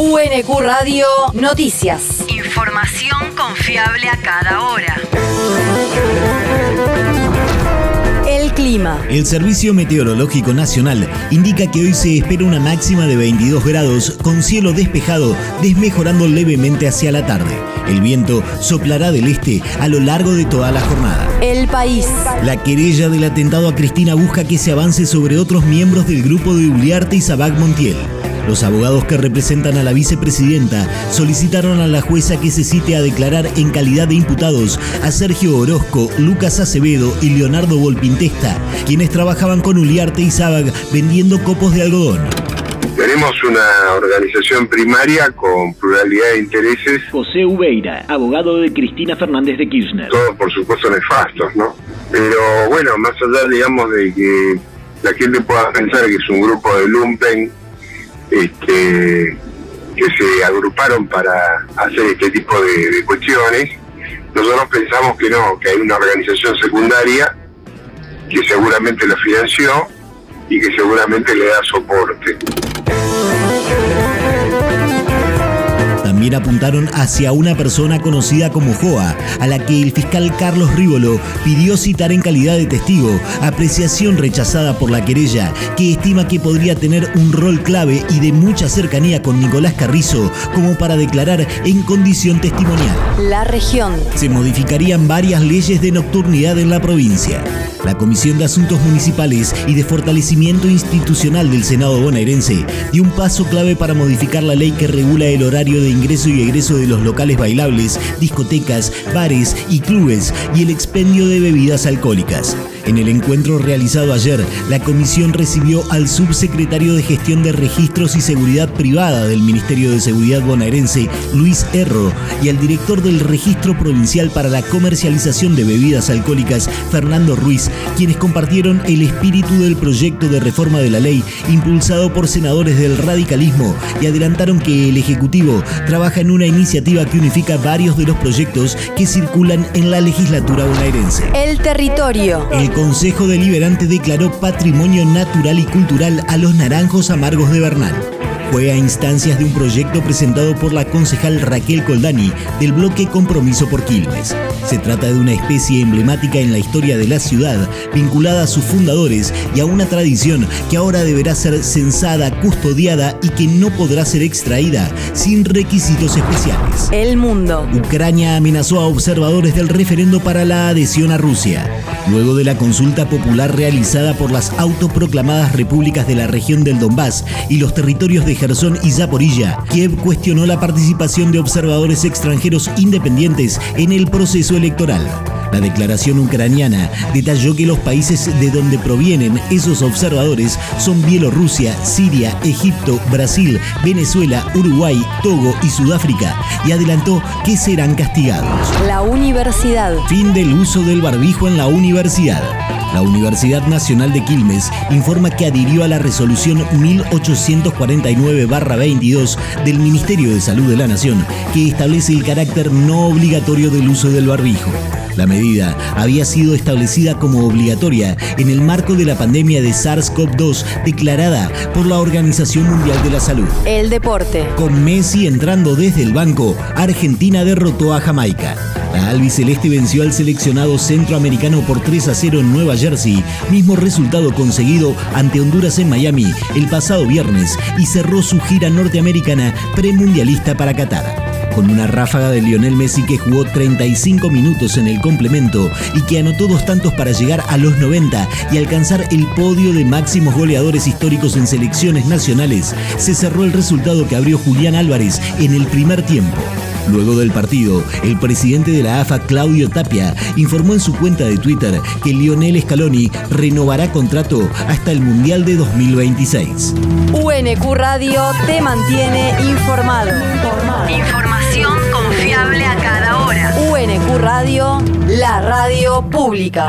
UNQ Radio Noticias. Información confiable a cada hora. El clima. El Servicio Meteorológico Nacional indica que hoy se espera una máxima de 22 grados con cielo despejado, desmejorando levemente hacia la tarde. El viento soplará del este a lo largo de toda la jornada. El país. La querella del atentado a Cristina busca que se avance sobre otros miembros del grupo de Uliarte y Sabac Montiel. Los abogados que representan a la vicepresidenta solicitaron a la jueza que se cite a declarar en calidad de imputados a Sergio Orozco, Lucas Acevedo y Leonardo Volpintesta, quienes trabajaban con Uliarte y Sabag vendiendo copos de algodón. Tenemos una organización primaria con pluralidad de intereses. José Ubeira, abogado de Cristina Fernández de Kirchner. Todos, por supuesto, nefastos, ¿no? Pero bueno, más allá, digamos, de que la gente pueda pensar que es un grupo de lumpen este, que se agruparon para hacer este tipo de, cuestiones. Nosotros pensamos que no, que hay una organización secundaria que seguramente lo financió y que seguramente le da soporte. También apuntaron hacia una persona conocida como Joa, a la que el fiscal Carlos Rívolo pidió citar en calidad de testigo, apreciación rechazada por la querella, que estima que podría tener un rol clave y de mucha cercanía con Nicolás Carrizo como para declarar en condición testimonial. La región. Se modificarían varias leyes de nocturnidad en la provincia. La Comisión de Asuntos Municipales y de Fortalecimiento Institucional del Senado bonaerense dio un paso clave para modificar la ley que regula el horario de ingreso y egreso de los locales bailables, discotecas, bares y clubes y el expendio de bebidas alcohólicas. En el encuentro realizado ayer, la comisión recibió al subsecretario de Gestión de Registros y Seguridad Privada del Ministerio de Seguridad bonaerense, Luis Erro, y al director del Registro Provincial para la Comercialización de Bebidas Alcohólicas, Fernando Ruiz, quienes compartieron el espíritu del proyecto de reforma de la ley impulsado por senadores del radicalismo y adelantaron que el Ejecutivo trabaja en una iniciativa que unifica varios de los proyectos que circulan en la legislatura bonaerense. El territorio. El Consejo Deliberante declaró patrimonio natural y cultural a los naranjos amargos de Bernal. Fue a instancias de un proyecto presentado por la concejal Raquel Coldani del bloque Compromiso por Quilmes. Se trata de una especie emblemática en la historia de la ciudad, vinculada a sus fundadores y a una tradición que ahora deberá ser censada, custodiada y que no podrá ser extraída sin requisitos especiales. El mundo. Ucrania amenazó a observadores del referendo para la adhesión a Rusia. Luego de la consulta popular realizada por las autoproclamadas repúblicas de la región del Donbass y los territorios de Gerson y Zaporilla, Kiev cuestionó la participación de observadores extranjeros independientes en el proceso electoral. La declaración ucraniana detalló que los países de donde provienen esos observadores son Bielorrusia, Siria, Egipto, Brasil, Venezuela, Uruguay, Togo y Sudáfrica y adelantó que serán castigados. La universidad. Fin del uso del barbijo en la universidad. La Universidad Nacional de Quilmes informa que adhirió a la resolución 1849-22 del Ministerio de Salud de la Nación, que establece el carácter no obligatorio del uso del barbijo. La medida había sido establecida como obligatoria en el marco de la pandemia de SARS-CoV-2 declarada por la Organización Mundial de la Salud. El deporte. Con Messi entrando desde el banco, Argentina derrotó a Jamaica. La albiceleste venció al seleccionado centroamericano por 3 a 0 en Nueva Jersey, mismo resultado conseguido ante Honduras en Miami el pasado viernes y cerró su gira norteamericana premundialista para Qatar con una ráfaga de Lionel Messi que jugó 35 minutos en el complemento y que anotó dos tantos para llegar a los 90 y alcanzar el podio de máximos goleadores históricos en selecciones nacionales, se cerró el resultado que abrió Julián Álvarez en el primer tiempo. Luego del partido, el presidente de la AFA, Claudio Tapia, informó en su cuenta de Twitter que Lionel Scaloni renovará contrato hasta el Mundial de 2026. UNQ Radio te mantiene informado. Radio, la radio pública.